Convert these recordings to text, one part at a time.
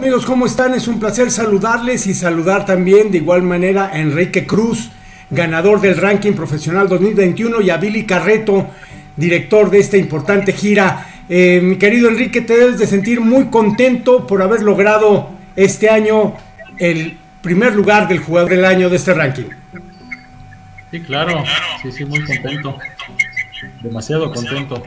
Amigos, ¿cómo están? Es un placer saludarles y saludar también de igual manera a Enrique Cruz, ganador del ranking profesional 2021, y a Billy Carreto, director de esta importante gira. Eh, mi querido Enrique, te debes de sentir muy contento por haber logrado este año el primer lugar del jugador del año de este ranking. Sí, claro, sí, sí, muy contento, demasiado contento.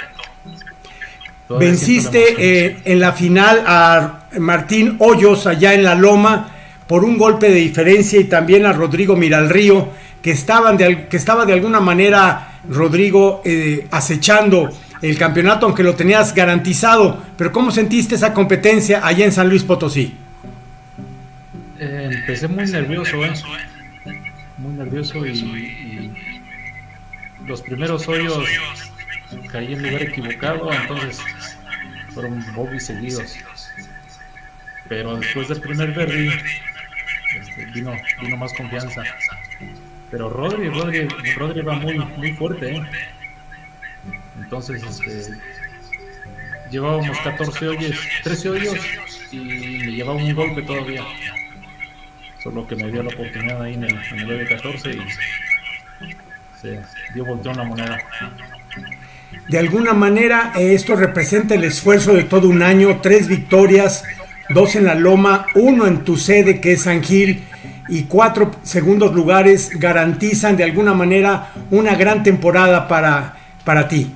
Venciste eh, en la final a Martín Hoyos allá en la Loma por un golpe de diferencia y también a Rodrigo Miralrío, que, estaban de, que estaba de alguna manera Rodrigo eh, acechando el campeonato, aunque lo tenías garantizado. Pero ¿cómo sentiste esa competencia allá en San Luis Potosí? Eh, empecé muy nervioso, muy nervioso y los primeros hoyos caí en lugar equivocado, entonces fueron bobbies seguidos. Pero después del primer verde este, vino, vino más confianza. Pero Rodri, Rodri, Rodri va muy, muy fuerte, ¿eh? Entonces, este, llevábamos 14 hoyos, 13 hoyos y me llevaba un golpe todavía. Solo que me dio la oportunidad ahí en el, en el hoyo 14 y se dio volteón la moneda. De alguna manera esto representa el esfuerzo de todo un año, tres victorias, dos en la Loma, uno en tu sede que es San Gil y cuatro segundos lugares garantizan de alguna manera una gran temporada para, para ti.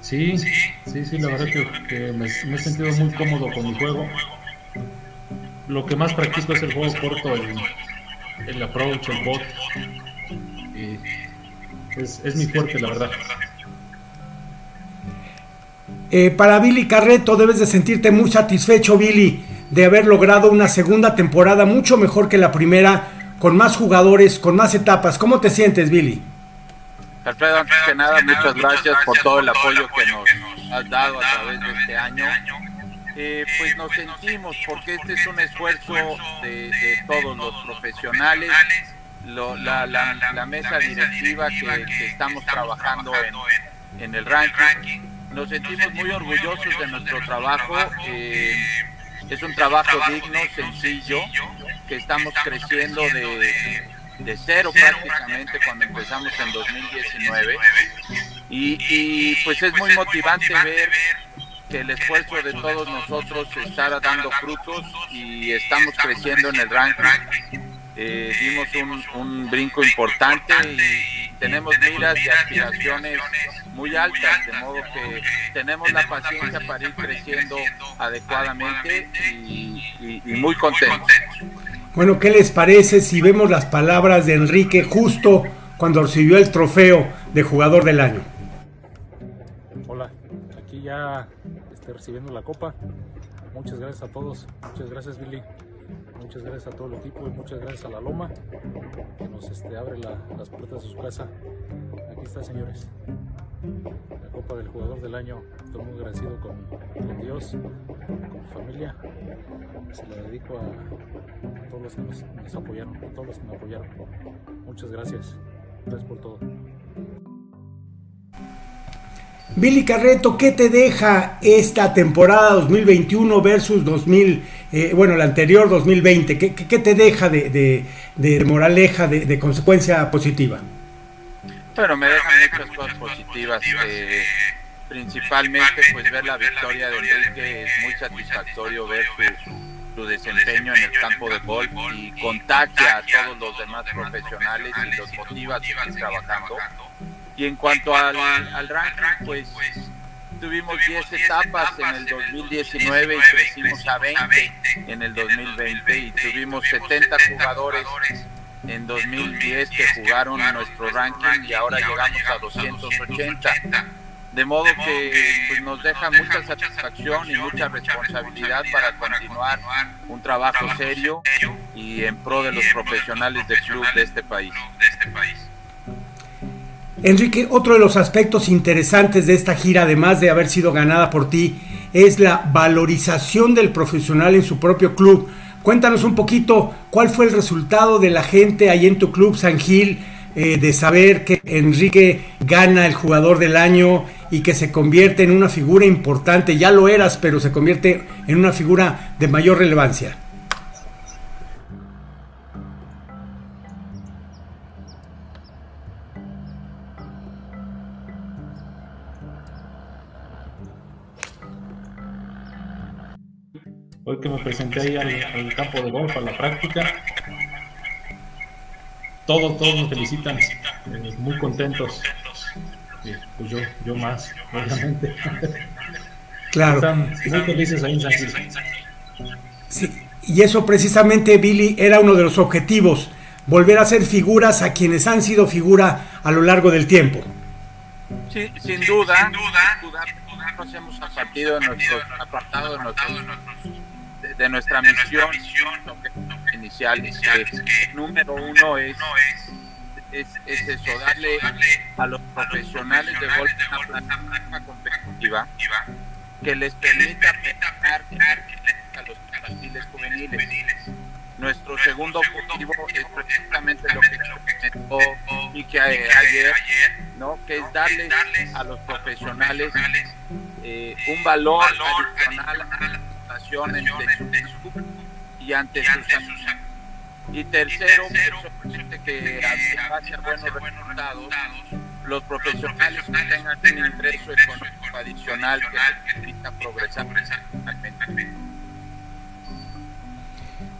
Sí, sí, sí, la verdad que, me, he sentido muy cómodo con mi juego. Lo que más practico es el juego corto, el, el approach, el bot. es, es mi fuerte, la verdad. Eh, para Billy Carreto debes de sentirte muy satisfecho, Billy, de haber logrado una segunda temporada mucho mejor que la primera, con más jugadores, con más etapas. ¿Cómo te sientes, Billy? Alfredo, antes que nada, muchas gracias por todo el apoyo que nos has dado a través de este año. Eh, pues nos sentimos, porque este es un esfuerzo de, todos los profesionales, la, mesa directiva que, estamos trabajando en, en el ranking nos sentimos muy orgullosos de nuestro trabajo. Eh, es un trabajo digno, sencillo, que estamos creciendo de, de cero prácticamente cuando empezamos en 2019. Y, pues es muy motivante ver que el esfuerzo de todos nosotros está dando frutos y estamos creciendo en el ranking. Eh, dimos un, un brinco importante y tenemos miras y aspiraciones muy altas, de modo que tenemos la paciencia para ir creciendo adecuadamente y, muy contentos. Bueno, ¿qué les parece si vemos las palabras de Enrique justo cuando recibió el trofeo de jugador del año? Hola, aquí ya estoy recibiendo la copa. Muchas gracias a todos. Muchas gracias, Billy. Muchas gracias a todo el equipo y muchas gracias a la Loma que nos este, abre las puertas de su casa. Aquí está, señores. La Copa del Jugador del Año. Estoy muy agradecido con, Dios, con mi familia. Se la dedico a, todos los que nos, nos apoyaron, a todos los que me apoyaron. Muchas gracias. Gracias por todo. Billy Carreto, ¿qué te deja esta temporada 2021 versus 2000, eh, bueno, la anterior 2020? ¿Qué, te deja de, de, moraleja, de, consecuencia positiva? Bueno, me deja muchas cosas positivas. Eh, principalmente, pues ver la victoria de Enrique es muy satisfactorio ver su, su desempeño en el campo de golf y contagia a todos los demás profesionales y los motiva a seguir trabajando y en cuanto al, al ranking, pues tuvimos 10 etapas en el 2019 y crecimos a 20 en el 2020 y tuvimos 70 jugadores en 2010 que jugaron nuestro ranking y ahora llegamos a 280. De modo que pues, nos deja mucha satisfacción y mucha responsabilidad para continuar un trabajo serio y en pro de los profesionales del club de este país. Enrique, otro de los aspectos interesantes de esta gira, además de haber sido ganada por ti, es la valorización del profesional en su propio club. Cuéntanos un poquito cuál fue el resultado de la gente ahí en tu club San Gil, eh, de saber que Enrique gana el jugador del año y que se convierte en una figura importante, ya lo eras, pero se convierte en una figura de mayor relevancia. Hoy que me presenté ahí al, campo de golf, a la práctica, todos, todos me felicitan, eh, muy contentos. pues yo, yo más, obviamente. Claro. Están muy felices ahí en San Sí, y eso precisamente, Billy, era uno de los objetivos, volver a ser figuras a quienes han sido figura a lo largo del tiempo. Sí, sin duda, sin duda, nos hemos apartado de nuestros, apartado de nuestros de, nuestra misión, inicial, que número uno es, es, es, eso, darle a los profesionales de golf una plataforma competitiva que les permita mejorar a los perfiles juveniles. Nuestro segundo objetivo es precisamente lo que comentó Miki ayer, ¿no? que es darle a los profesionales eh, un valor adicional a y ante sus y tercero, que hacia buenos resultados, los profesionales tengan un ingreso económico adicional que les permita progresar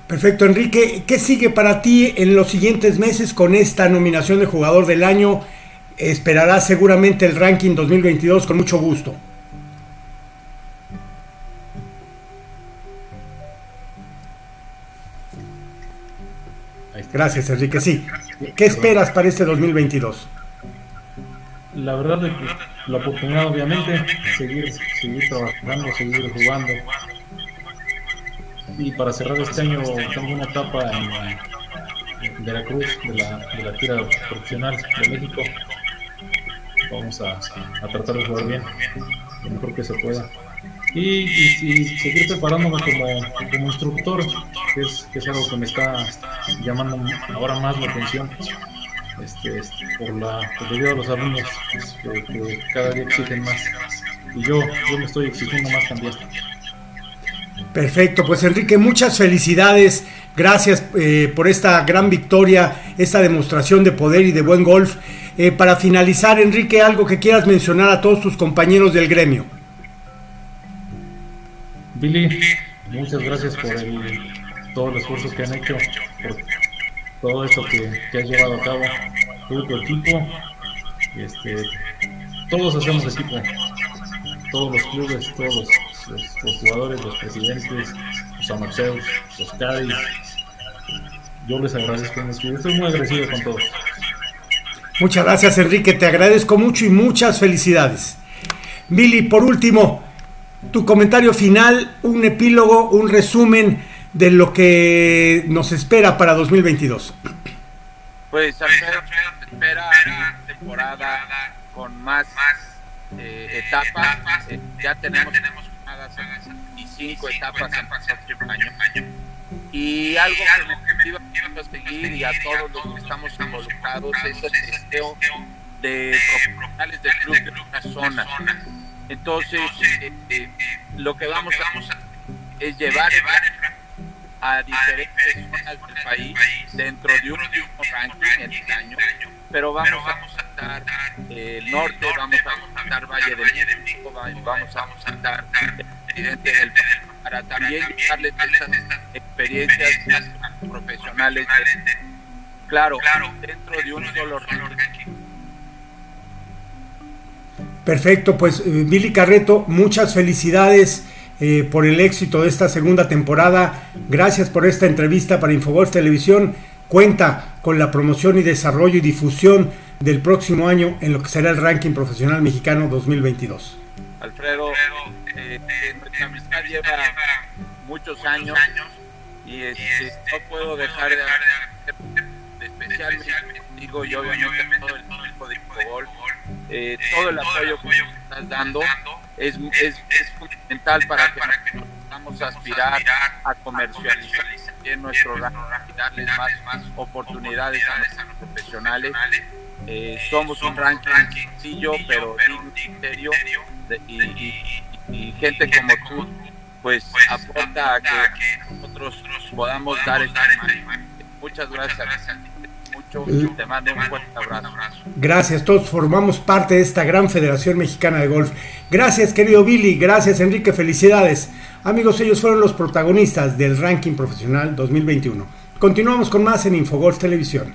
Perfecto, Enrique. ¿Qué sigue para ti en los siguientes meses con esta nominación de jugador del año? Esperarás seguramente el ranking 2022 con mucho gusto. Gracias, Enrique. Sí. ¿Qué esperas para este 2022? La verdad es que la oportunidad, obviamente, seguir, seguir trabajando, seguir jugando. Y para cerrar este año, tengo una etapa en, Veracruz, de la, de la tira profesional de México. Vamos a, tratar de jugar bien, lo mejor que se pueda y, seguir preparándome como instructor, que es, que es, algo que me está llamando ahora más la atención. Este, por la debido a los alumnos que, cada día exigen más y yo, yo me estoy exigiendo más también. Perfecto, pues Enrique, muchas felicidades. Gracias eh, por esta gran victoria, esta demostración de poder y de buen golf. Eh, para finalizar, Enrique, algo que quieras mencionar a todos tus compañeros del gremio. Billy, muchas gracias por el, todo el esfuerzo que han hecho, todo esto que, que has llevado a cabo, todo tu equipo. Este, todos hacemos equipo, todos los clubes, todos los, jugadores, los presidentes, los amateurs, los Cádiz. Yo les agradezco mucho. Estoy muy agradecido con todos. Muchas gracias, Enrique. Te agradezco mucho y muchas felicidades. Billy, por último, tu comentario final, un epílogo, un resumen de lo que nos espera para 2022. Pues espera una temporada con más eh, etapas. Eh, ya tenemos y cinco etapas en el año. Y algo que me a seguir y a todos los que estamos involucrados es el testeo de profesionales del club de una zona entonces, eh, eh, lo que vamos a es llevar a diferentes zonas del país dentro de un mismo ranking en el año, pero vamos a estar el norte, vamos a estar Valle del México, vamos a estar el presidente del para también darles estas experiencias profesionales, claro, dentro de un solo ranking Perfecto, pues eh, Billy Carreto, muchas felicidades eh, por el éxito de esta segunda temporada. Gracias por esta entrevista para Infogolf Televisión. Cuenta con la promoción y desarrollo y difusión del próximo año en lo que será el ranking profesional mexicano 2022. Alfredo, eh, amistad lleva muchos años y este, no puedo dejar de, especialmente digo yo obviamente todo el equipo de Infogolf eh, todo el apoyo que estás dando es, es, es fundamental para que, podamos aspirar a comercializar en nuestro rango y darles más, más oportunidades a nuestros profesionales. Eh, somos un ranking sencillo, pero serio, y, gente como tú, pues aporta a que nosotros podamos dar esta Muchas gracias. Mucho, te mando un fuerte abrazo. Gracias, todos formamos parte de esta gran Federación Mexicana de Golf. Gracias, querido Billy. Gracias, Enrique. Felicidades. Amigos, ellos fueron los protagonistas del ranking profesional 2021. Continuamos con más en Infogolf Televisión.